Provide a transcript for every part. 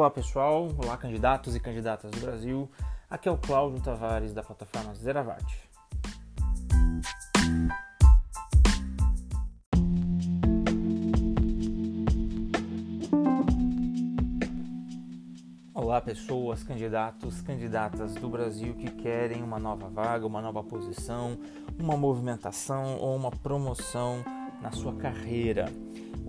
Olá pessoal, olá candidatos e candidatas do Brasil. Aqui é o Cláudio Tavares da plataforma Zeravate. Olá pessoas, candidatos, candidatas do Brasil que querem uma nova vaga, uma nova posição, uma movimentação ou uma promoção na sua carreira.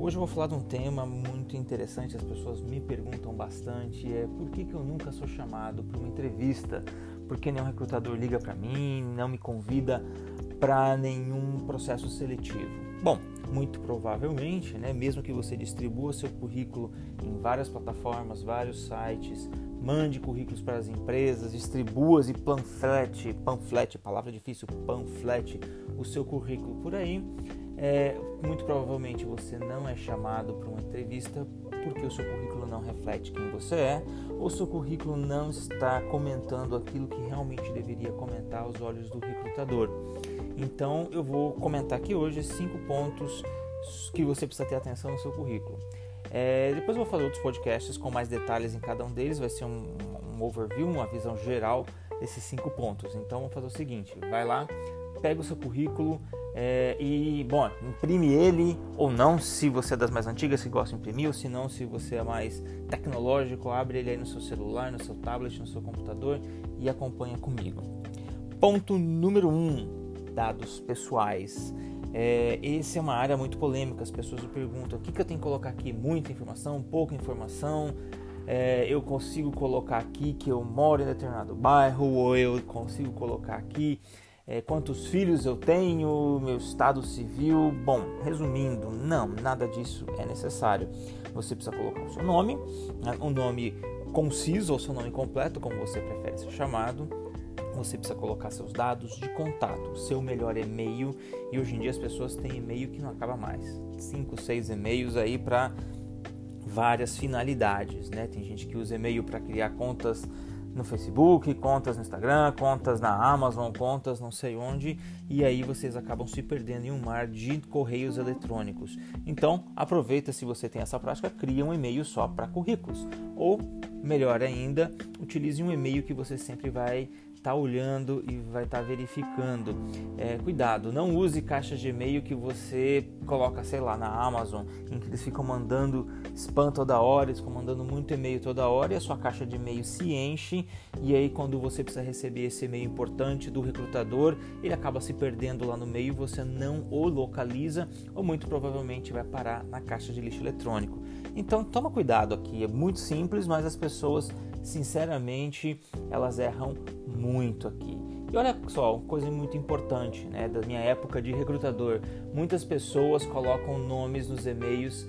Hoje eu vou falar de um tema muito interessante, as pessoas me perguntam bastante, é por que, que eu nunca sou chamado para uma entrevista? Por que nenhum recrutador liga para mim, não me convida para nenhum processo seletivo? Bom, muito provavelmente, né, mesmo que você distribua seu currículo em várias plataformas, vários sites, mande currículos para as empresas, distribua e panflete, panflete, palavra difícil, panflete o seu currículo por aí, é, muito provavelmente você não é chamado para uma entrevista porque o seu currículo não reflete quem você é, ou seu currículo não está comentando aquilo que realmente deveria comentar aos olhos do recrutador. Então eu vou comentar aqui hoje cinco pontos que você precisa ter atenção no seu currículo. É, depois eu vou fazer outros podcasts com mais detalhes em cada um deles, vai ser um, um overview, uma visão geral desses cinco pontos. Então vamos fazer o seguinte: vai lá, pega o seu currículo é, e, bom, imprime ele ou não, se você é das mais antigas que gosta de imprimir, ou se não, se você é mais tecnológico, abre ele aí no seu celular, no seu tablet, no seu computador e acompanha comigo. Ponto número 1: um, dados pessoais. É, essa é uma área muito polêmica, as pessoas me perguntam o que, que eu tenho que colocar aqui, muita informação, pouca informação, é, eu consigo colocar aqui que eu moro em determinado bairro, ou eu consigo colocar aqui é, quantos filhos eu tenho, meu estado civil. Bom, resumindo, não, nada disso é necessário. Você precisa colocar o seu nome, né, um nome conciso ou seu nome completo, como você prefere ser chamado. Você precisa colocar seus dados de contato, seu melhor e-mail. E hoje em dia as pessoas têm e-mail que não acaba mais. Cinco, seis e-mails aí para várias finalidades, né? Tem gente que usa e-mail para criar contas no Facebook, contas no Instagram, contas na Amazon, contas não sei onde, e aí vocês acabam se perdendo em um mar de correios eletrônicos. Então, aproveita se você tem essa prática, cria um e-mail só para currículos. Ou, melhor ainda, utilize um e-mail que você sempre vai estar tá olhando e vai estar tá verificando. É, cuidado, não use caixas de e-mail que você coloca, sei lá, na Amazon, em que eles ficam mandando spam toda hora, eles ficam mandando muito e-mail toda hora e a sua caixa de e-mail se enche e aí quando você precisa receber esse e-mail importante do recrutador, ele acaba se perdendo lá no meio, você não o localiza ou muito provavelmente vai parar na caixa de lixo eletrônico. Então toma cuidado aqui, é muito simples, mas as pessoas sinceramente elas erram muito aqui. E olha só, uma coisa muito importante, né, da minha época de recrutador, muitas pessoas colocam nomes nos e-mails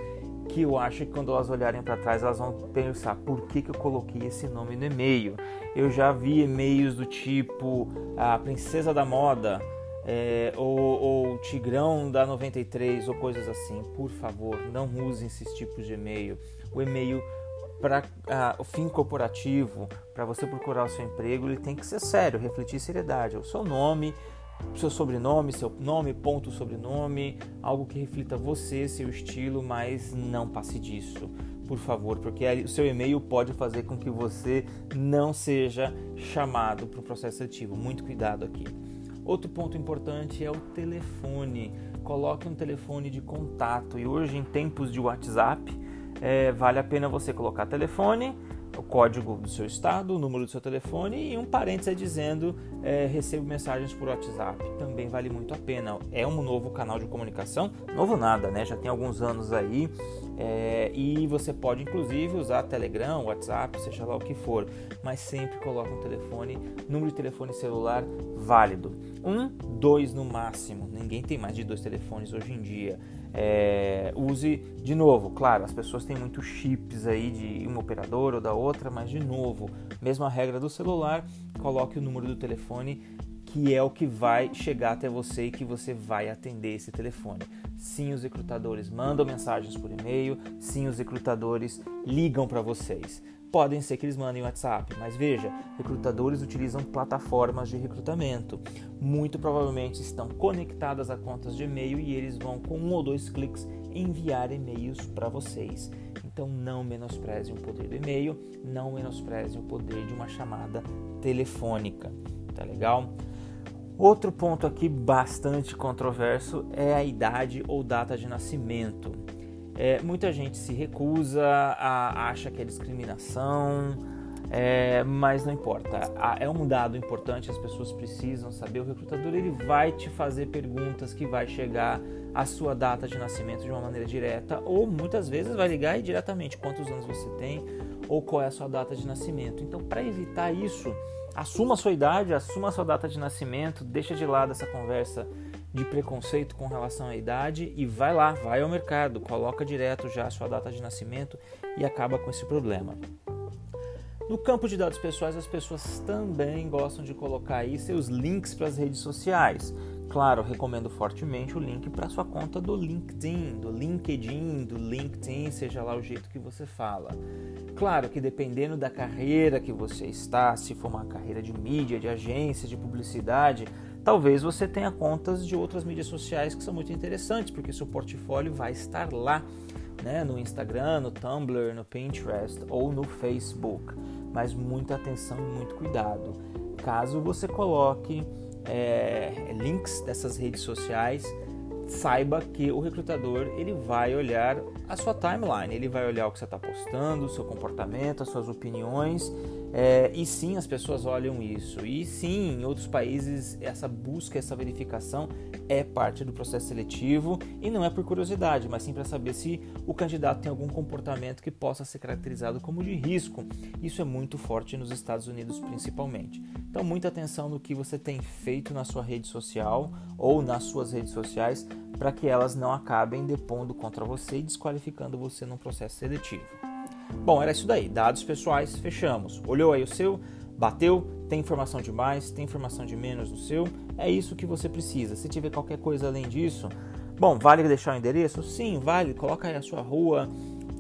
que eu acho que quando elas olharem para trás elas vão pensar por que, que eu coloquei esse nome no e-mail. Eu já vi e-mails do tipo a princesa da moda é, ou, ou tigrão da 93 ou coisas assim. Por favor, não usem esses tipos de e-mail. O e-mail para ah, o fim corporativo, para você procurar o seu emprego, ele tem que ser sério, refletir seriedade. O seu nome, seu sobrenome, seu nome, ponto sobrenome, algo que reflita você, seu estilo, mas não passe disso, por favor, porque o seu e-mail pode fazer com que você não seja chamado para o processo seletivo. Muito cuidado aqui. Outro ponto importante é o telefone. Coloque um telefone de contato e hoje em tempos de WhatsApp é, vale a pena você colocar telefone, o código do seu estado, o número do seu telefone e um parênteses dizendo é, recebo mensagens por WhatsApp. Também vale muito a pena. É um novo canal de comunicação, novo nada, né? Já tem alguns anos aí é, e você pode inclusive usar Telegram, WhatsApp, seja lá o que for, mas sempre coloca um telefone, número de telefone celular válido. Um, dois no máximo. Ninguém tem mais de dois telefones hoje em dia. É, use de novo, claro, as pessoas têm muitos chips aí de uma operadora ou da outra, mas de novo, mesma regra do celular, coloque o número do telefone que é o que vai chegar até você e que você vai atender esse telefone. Sim, os recrutadores mandam mensagens por e-mail, sim, os recrutadores ligam para vocês. Podem ser que eles mandem WhatsApp, mas veja, recrutadores utilizam plataformas de recrutamento. Muito provavelmente estão conectadas a contas de e-mail e eles vão com um ou dois cliques enviar e-mails para vocês. Então não menospreze o poder do e-mail, não menospreze o poder de uma chamada telefônica. Tá legal? Outro ponto aqui bastante controverso é a idade ou data de nascimento. É, muita gente se recusa, a, acha que é discriminação, é, mas não importa. É um dado importante, as pessoas precisam saber. O recrutador ele vai te fazer perguntas que vai chegar à sua data de nascimento de uma maneira direta, ou muitas vezes vai ligar e diretamente quantos anos você tem ou qual é a sua data de nascimento. Então, para evitar isso, assuma a sua idade, assuma a sua data de nascimento, deixa de lado essa conversa de preconceito com relação à idade e vai lá, vai ao mercado, coloca direto já a sua data de nascimento e acaba com esse problema. No campo de dados pessoais, as pessoas também gostam de colocar aí seus links para as redes sociais. Claro, recomendo fortemente o link para sua conta do LinkedIn, do LinkedIn, do LinkedIn, seja lá o jeito que você fala. Claro que dependendo da carreira que você está, se for uma carreira de mídia, de agência, de publicidade, talvez você tenha contas de outras mídias sociais que são muito interessantes, porque seu portfólio vai estar lá, né, no Instagram, no Tumblr, no Pinterest ou no Facebook mas muita atenção e muito cuidado. Caso você coloque é, links dessas redes sociais, saiba que o recrutador ele vai olhar a sua timeline, ele vai olhar o que você está postando, o seu comportamento, as suas opiniões é, e sim, as pessoas olham isso. E sim, em outros países, essa busca, essa verificação é parte do processo seletivo e não é por curiosidade, mas sim para saber se o candidato tem algum comportamento que possa ser caracterizado como de risco. Isso é muito forte nos Estados Unidos, principalmente. Então, muita atenção no que você tem feito na sua rede social ou nas suas redes sociais para que elas não acabem depondo contra você e desqualificando você num processo seletivo. Bom, era isso daí. Dados pessoais, fechamos. Olhou aí o seu, bateu, tem informação de mais, tem informação de menos no seu. É isso que você precisa. Se tiver qualquer coisa além disso, bom, vale deixar o endereço? Sim, vale. Coloca aí a sua rua,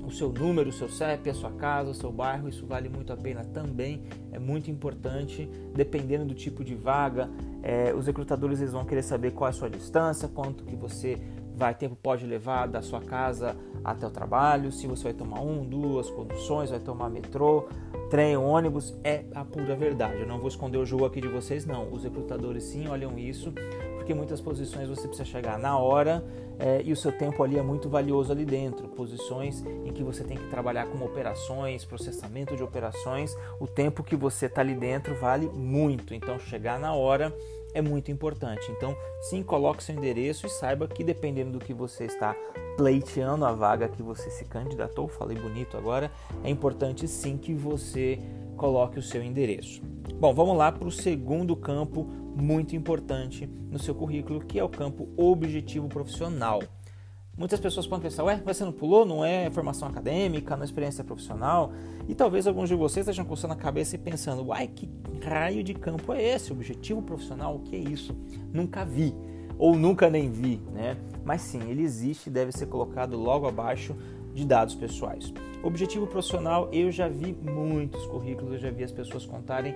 o seu número, o seu CEP, a sua casa, o seu bairro, isso vale muito a pena também, é muito importante, dependendo do tipo de vaga, é, os recrutadores eles vão querer saber qual é a sua distância, quanto que você vai tempo pode levar da sua casa até o trabalho, se você vai tomar um, duas conduções, vai tomar metrô, trem, ônibus, é a pura verdade. Eu não vou esconder o jogo aqui de vocês, não. Os recrutadores sim olham isso, porque muitas posições você precisa chegar na hora é, e o seu tempo ali é muito valioso ali dentro. Posições em que você tem que trabalhar com operações, processamento de operações, o tempo que você está ali dentro vale muito. Então, chegar na hora é muito importante. Então, sim, coloque seu endereço e saiba que dependendo do que você está pleiteando a vaga que você se candidatou, falei bonito agora, é importante sim que você coloque o seu endereço. Bom, vamos lá para o segundo campo muito importante no seu currículo, que é o campo objetivo profissional. Muitas pessoas podem pensar, ué, você não pulou? Não é formação acadêmica, não é experiência profissional? E talvez alguns de vocês estejam coçando a cabeça e pensando, uai, que raio de campo é esse? Objetivo profissional? O que é isso? Nunca vi, ou nunca nem vi, né? Mas sim, ele existe e deve ser colocado logo abaixo de dados pessoais. Objetivo profissional, eu já vi muitos currículos, eu já vi as pessoas contarem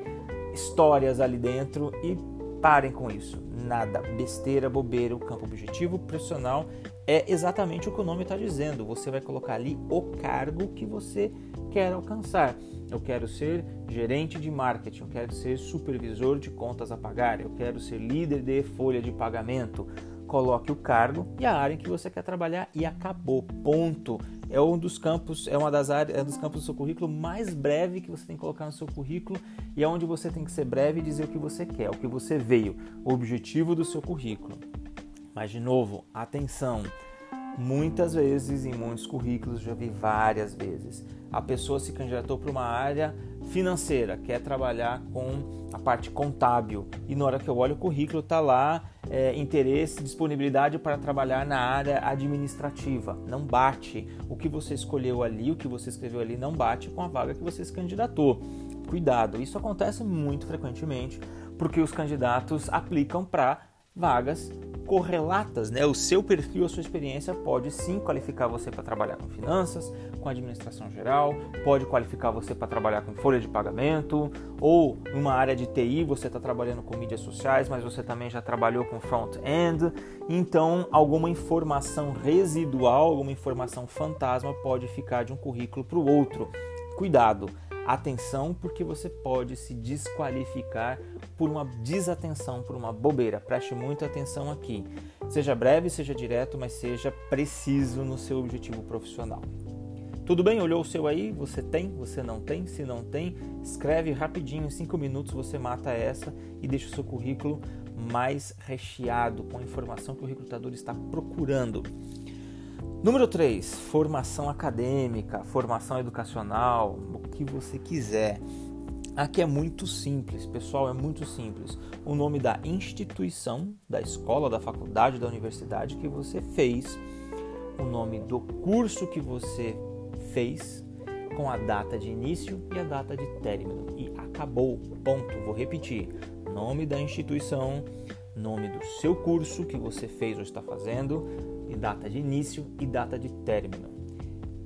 histórias ali dentro e parem com isso. Nada, besteira, bobeira, o campo objetivo profissional é exatamente o que o nome está dizendo. Você vai colocar ali o cargo que você quer alcançar. Eu quero ser gerente de marketing, eu quero ser supervisor de contas a pagar, eu quero ser líder de folha de pagamento. Coloque o cargo e a área em que você quer trabalhar e acabou. Ponto. É um dos campos, é uma das áreas, é um dos campos do seu currículo mais breve que você tem que colocar no seu currículo e é onde você tem que ser breve e dizer o que você quer, o que você veio, o objetivo do seu currículo. Mas de novo, atenção. Muitas vezes em muitos currículos já vi várias vezes. A pessoa se candidatou para uma área financeira, quer trabalhar com a parte contábil e na hora que eu olho o currículo está lá é, interesse, disponibilidade para trabalhar na área administrativa. Não bate. O que você escolheu ali, o que você escreveu ali, não bate com a vaga que você se candidatou. Cuidado, isso acontece muito frequentemente porque os candidatos aplicam para vagas correlatas, né? O seu perfil, a sua experiência pode sim qualificar você para trabalhar com finanças, com administração geral, pode qualificar você para trabalhar com folha de pagamento, ou numa área de TI você está trabalhando com mídias sociais, mas você também já trabalhou com front-end. Então, alguma informação residual, alguma informação fantasma pode ficar de um currículo para o outro. Cuidado! Atenção, porque você pode se desqualificar por uma desatenção, por uma bobeira. Preste muita atenção aqui. Seja breve, seja direto, mas seja preciso no seu objetivo profissional. Tudo bem? Olhou o seu aí? Você tem? Você não tem? Se não tem, escreve rapidinho, em 5 minutos você mata essa e deixa o seu currículo mais recheado com a informação que o recrutador está procurando. Número 3, formação acadêmica, formação educacional, o que você quiser. Aqui é muito simples, pessoal, é muito simples. O nome da instituição, da escola, da faculdade, da universidade que você fez, o nome do curso que você fez, com a data de início e a data de término. E acabou, ponto. Vou repetir: nome da instituição, nome do seu curso que você fez ou está fazendo, data de início e data de término.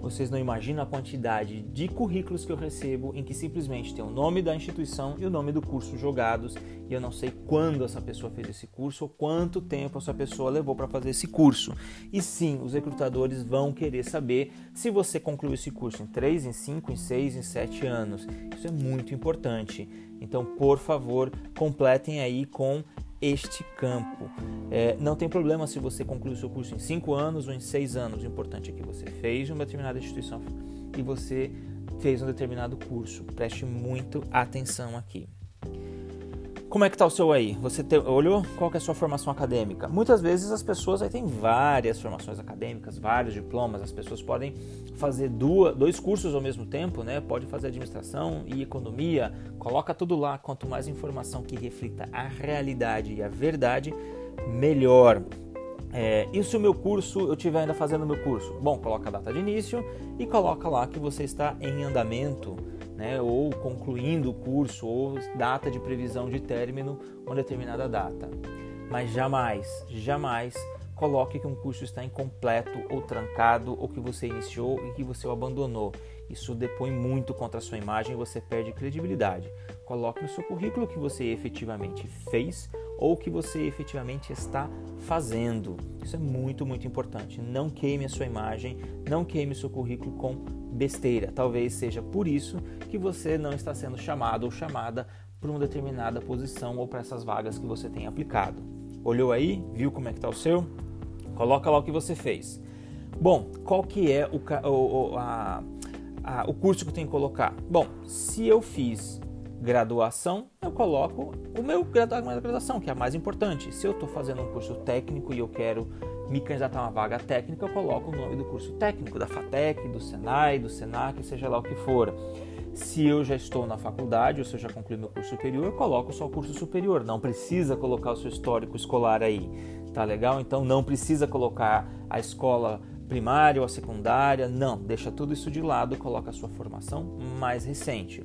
Vocês não imaginam a quantidade de currículos que eu recebo em que simplesmente tem o nome da instituição e o nome do curso jogados e eu não sei quando essa pessoa fez esse curso ou quanto tempo essa pessoa levou para fazer esse curso. E sim, os recrutadores vão querer saber se você concluiu esse curso em 3, em 5, em 6, em 7 anos. Isso é muito importante. Então, por favor, completem aí com este campo. É, não tem problema se você concluiu o seu curso em 5 anos ou em 6 anos. O importante é que você fez uma determinada instituição e você fez um determinado curso. Preste muito atenção aqui. Como é que está o seu aí? Você te, olhou qual é a sua formação acadêmica? Muitas vezes as pessoas aí têm várias formações acadêmicas, vários diplomas. As pessoas podem fazer duas, dois cursos ao mesmo tempo, né? Pode fazer administração e economia. Coloca tudo lá. Quanto mais informação que reflita a realidade e a verdade, melhor. É, e se o meu curso, eu estiver ainda fazendo o meu curso? Bom, coloca a data de início e coloca lá que você está em andamento né, ou concluindo o curso, ou data de previsão de término, uma determinada data. Mas jamais, jamais coloque que um curso está incompleto ou trancado, ou que você iniciou e que você o abandonou. Isso depõe muito contra a sua imagem e você perde credibilidade. Coloque no seu currículo o que você efetivamente fez ou o que você efetivamente está fazendo. Isso é muito, muito importante. Não queime a sua imagem, não queime o seu currículo com besteira. Talvez seja por isso que você não está sendo chamado ou chamada para uma determinada posição ou para essas vagas que você tem aplicado. Olhou aí? Viu como é que está o seu? Coloca lá o que você fez. Bom, qual que é o, o, a, a, o curso que eu tenho que colocar? Bom, se eu fiz graduação, eu coloco o meu graduação, que é a mais importante. Se eu estou fazendo um curso técnico e eu quero me candidatar a uma vaga técnica, eu coloco o nome do curso técnico, da FATEC, do Senai, do Senac, seja lá o que for. Se eu já estou na faculdade ou se eu já concluí meu curso superior, eu coloco só o curso superior. Não precisa colocar o seu histórico escolar aí, tá legal? Então não precisa colocar a escola primária ou a secundária, não. Deixa tudo isso de lado, coloca a sua formação mais recente.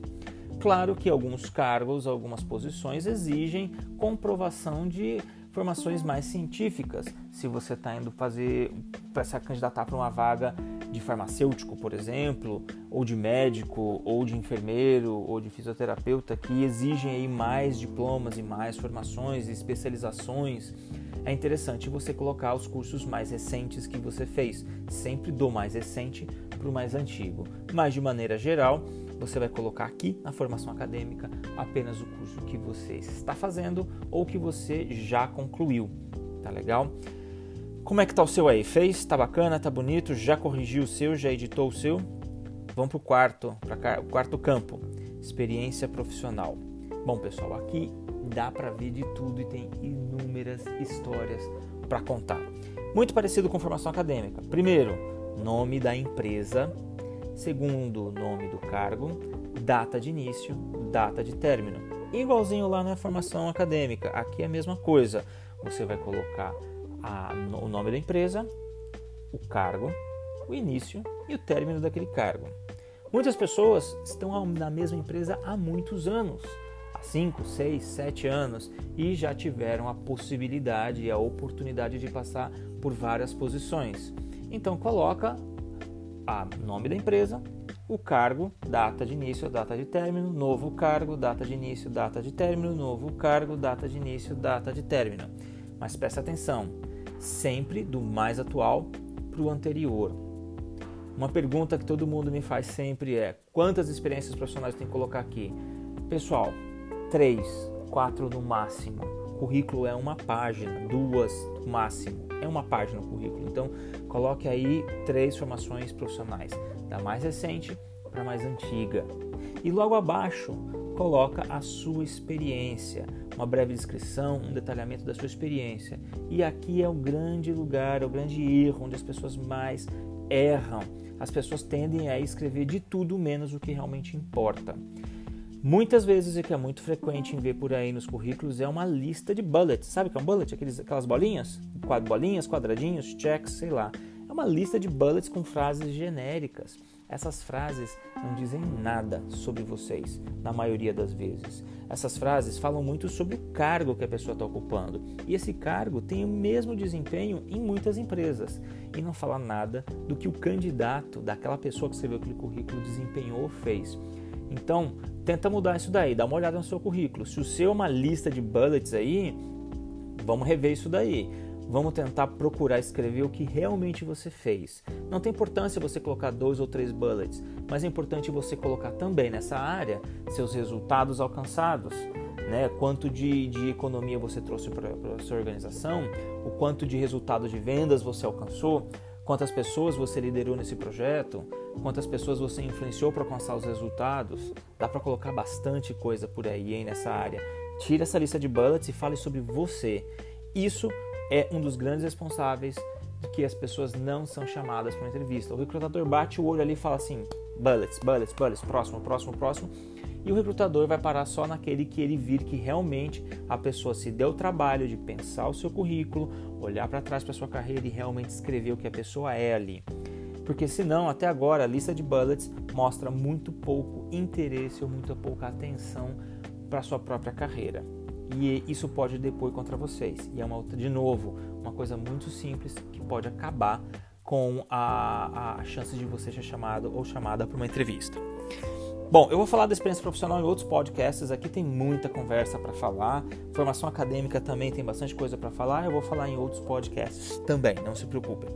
Claro que alguns cargos, algumas posições exigem comprovação de formações mais científicas. Se você está indo fazer para se candidatar para uma vaga de farmacêutico, por exemplo, ou de médico, ou de enfermeiro, ou de fisioterapeuta, que exigem aí mais diplomas e mais formações e especializações, é interessante você colocar os cursos mais recentes que você fez, sempre do mais recente para o mais antigo. Mas de maneira geral, você vai colocar aqui na formação acadêmica apenas o curso que você está fazendo ou que você já concluiu. Tá legal? Como é que tá o seu aí? Fez? Tá bacana? Tá bonito? Já corrigiu o seu? Já editou o seu? Vamos para o quarto, para o quarto campo, experiência profissional. Bom, pessoal, aqui dá para ver de tudo e tem inúmeras histórias para contar. Muito parecido com formação acadêmica. Primeiro, nome da empresa segundo nome do cargo, data de início, data de término. Igualzinho lá na formação acadêmica, aqui é a mesma coisa. Você vai colocar a, o nome da empresa, o cargo, o início e o término daquele cargo. Muitas pessoas estão na mesma empresa há muitos anos, há 5, 6, 7 anos e já tiveram a possibilidade e a oportunidade de passar por várias posições. Então coloca o nome da empresa, o cargo, data de início, data de término, novo cargo, data de início, data de término, novo cargo, data de início, data de término. Mas preste atenção, sempre do mais atual para o anterior. Uma pergunta que todo mundo me faz sempre é: quantas experiências profissionais tem que colocar aqui? Pessoal, três, quatro no máximo. Currículo é uma página, duas no máximo. É uma página o currículo. Então, coloque aí três formações profissionais da mais recente para a mais antiga. E logo abaixo, coloca a sua experiência, uma breve descrição, um detalhamento da sua experiência. E aqui é o grande lugar, é o grande erro onde as pessoas mais erram. As pessoas tendem a escrever de tudo menos o que realmente importa. Muitas vezes, o que é muito frequente em ver por aí nos currículos é uma lista de bullets. Sabe o que é um bullet? Aqueles, aquelas bolinhas? Bolinhas, quadradinhos, checks, sei lá uma lista de bullets com frases genéricas. Essas frases não dizem nada sobre vocês, na maioria das vezes. Essas frases falam muito sobre o cargo que a pessoa está ocupando. E esse cargo tem o mesmo desempenho em muitas empresas. E não fala nada do que o candidato, daquela pessoa que escreveu aquele currículo, desempenhou ou fez. Então, tenta mudar isso daí, dá uma olhada no seu currículo. Se o seu é uma lista de bullets aí, vamos rever isso daí. Vamos tentar procurar escrever o que realmente você fez. Não tem importância você colocar dois ou três bullets, mas é importante você colocar também nessa área seus resultados alcançados, né? quanto de, de economia você trouxe para a sua organização, o quanto de resultado de vendas você alcançou, quantas pessoas você liderou nesse projeto, quantas pessoas você influenciou para alcançar os resultados. Dá para colocar bastante coisa por aí hein, nessa área. Tira essa lista de bullets e fale sobre você. Isso é um dos grandes responsáveis de que as pessoas não são chamadas para uma entrevista. O recrutador bate o olho ali e fala assim: bullets, bullets, bullets, próximo, próximo, próximo. E o recrutador vai parar só naquele que ele vir que realmente a pessoa se deu o trabalho de pensar o seu currículo, olhar para trás para sua carreira e realmente escrever o que a pessoa é ali. Porque senão, até agora, a lista de bullets mostra muito pouco interesse ou muito pouca atenção para sua própria carreira e isso pode depor contra vocês. E é uma de novo, uma coisa muito simples que pode acabar com a, a chance de você ser chamado ou chamada para uma entrevista. Bom, eu vou falar da experiência profissional em outros podcasts. Aqui tem muita conversa para falar. Formação acadêmica também tem bastante coisa para falar. Eu vou falar em outros podcasts também, não se preocupem.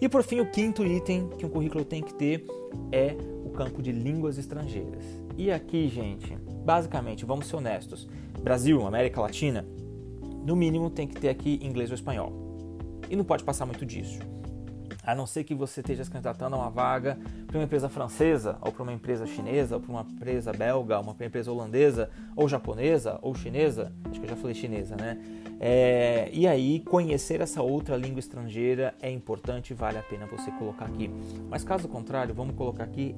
E por fim, o quinto item que um currículo tem que ter é o campo de línguas estrangeiras. E aqui, gente, basicamente, vamos ser honestos, Brasil, América Latina, no mínimo tem que ter aqui inglês ou espanhol. E não pode passar muito disso. A não ser que você esteja se candidatando a uma vaga para uma empresa francesa, ou para uma empresa chinesa, ou para uma empresa belga, uma empresa holandesa, ou japonesa, ou chinesa. Acho que eu já falei chinesa, né? É, e aí, conhecer essa outra língua estrangeira é importante vale a pena você colocar aqui. Mas caso contrário, vamos colocar aqui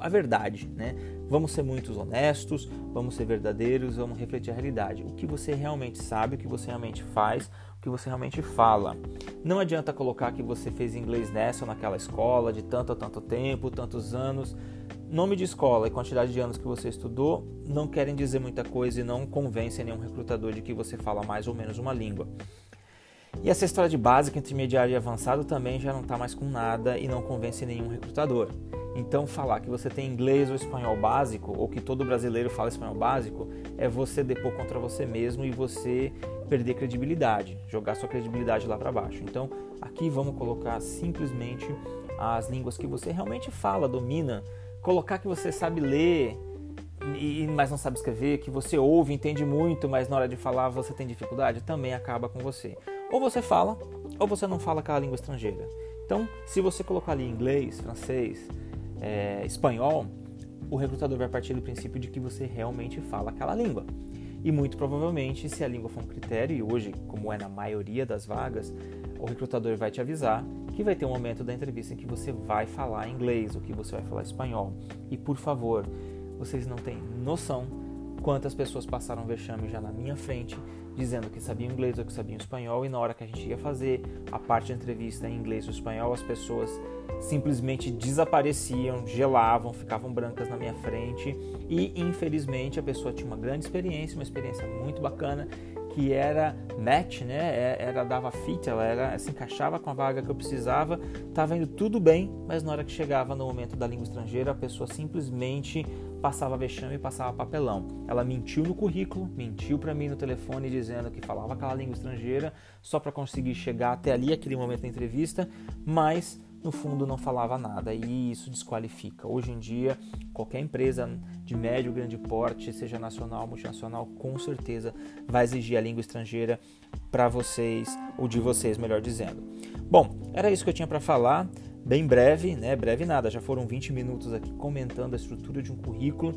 a verdade, né? Vamos ser muito honestos, vamos ser verdadeiros, vamos refletir a realidade. O que você realmente sabe, o que você realmente faz, que você realmente fala. Não adianta colocar que você fez inglês nessa ou naquela escola de tanto a tanto tempo, tantos anos. Nome de escola e quantidade de anos que você estudou não querem dizer muita coisa e não convencem nenhum recrutador de que você fala mais ou menos uma língua. E essa história de básico, intermediário e avançado também já não está mais com nada e não convence nenhum recrutador. Então, falar que você tem inglês ou espanhol básico, ou que todo brasileiro fala espanhol básico, é você depor contra você mesmo e você perder credibilidade, jogar sua credibilidade lá para baixo. Então, aqui vamos colocar simplesmente as línguas que você realmente fala, domina, colocar que você sabe ler, e, mas não sabe escrever, que você ouve, entende muito, mas na hora de falar você tem dificuldade, também acaba com você. Ou você fala, ou você não fala aquela língua estrangeira. Então, se você colocar ali inglês, francês, é, espanhol, o recrutador vai partir do princípio de que você realmente fala aquela língua. E muito provavelmente, se a língua for um critério, e hoje, como é na maioria das vagas, o recrutador vai te avisar que vai ter um momento da entrevista em que você vai falar inglês ou que você vai falar espanhol. E por favor, vocês não têm noção quantas pessoas passaram vexame já na minha frente, dizendo que sabiam inglês ou que sabiam espanhol, e na hora que a gente ia fazer a parte da entrevista em inglês ou espanhol, as pessoas simplesmente desapareciam, gelavam, ficavam brancas na minha frente, e infelizmente a pessoa tinha uma grande experiência, uma experiência muito bacana, que era match, né? É, era dava fit, ela era se encaixava com a vaga que eu precisava, estava indo tudo bem, mas na hora que chegava no momento da língua estrangeira, a pessoa simplesmente passava vexame e passava papelão. Ela mentiu no currículo, mentiu para mim no telefone dizendo que falava aquela língua estrangeira só para conseguir chegar até ali aquele momento da entrevista, mas no fundo não falava nada e isso desqualifica. Hoje em dia, qualquer empresa de médio, grande porte, seja nacional ou multinacional, com certeza vai exigir a língua estrangeira para vocês, ou de vocês, melhor dizendo. Bom, era isso que eu tinha para falar. Bem breve, né? Breve nada, já foram 20 minutos aqui comentando a estrutura de um currículo.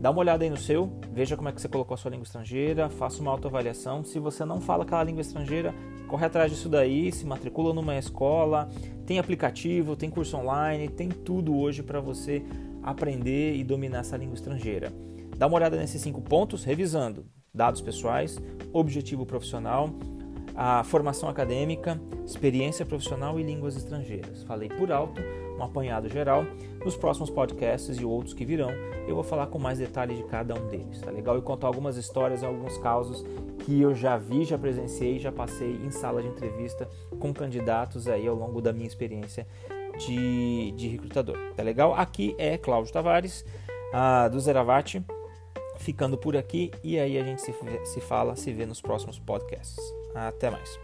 Dá uma olhada aí no seu, veja como é que você colocou a sua língua estrangeira, faça uma autoavaliação. Se você não fala aquela língua estrangeira, corre atrás disso daí, se matricula numa escola, tem aplicativo, tem curso online, tem tudo hoje para você aprender e dominar essa língua estrangeira. Dá uma olhada nesses cinco pontos, revisando dados pessoais, objetivo profissional, a formação acadêmica, experiência profissional e línguas estrangeiras. Falei por alto, um apanhado geral. Nos próximos podcasts e outros que virão, eu vou falar com mais detalhes de cada um deles, tá legal? E contar algumas histórias alguns casos que eu já vi, já presenciei, já passei em sala de entrevista com candidatos aí ao longo da minha experiência de, de recrutador, tá legal? Aqui é Cláudio Tavares, uh, do Zeravati, ficando por aqui e aí a gente se, se fala, se vê nos próximos podcasts. Até mais.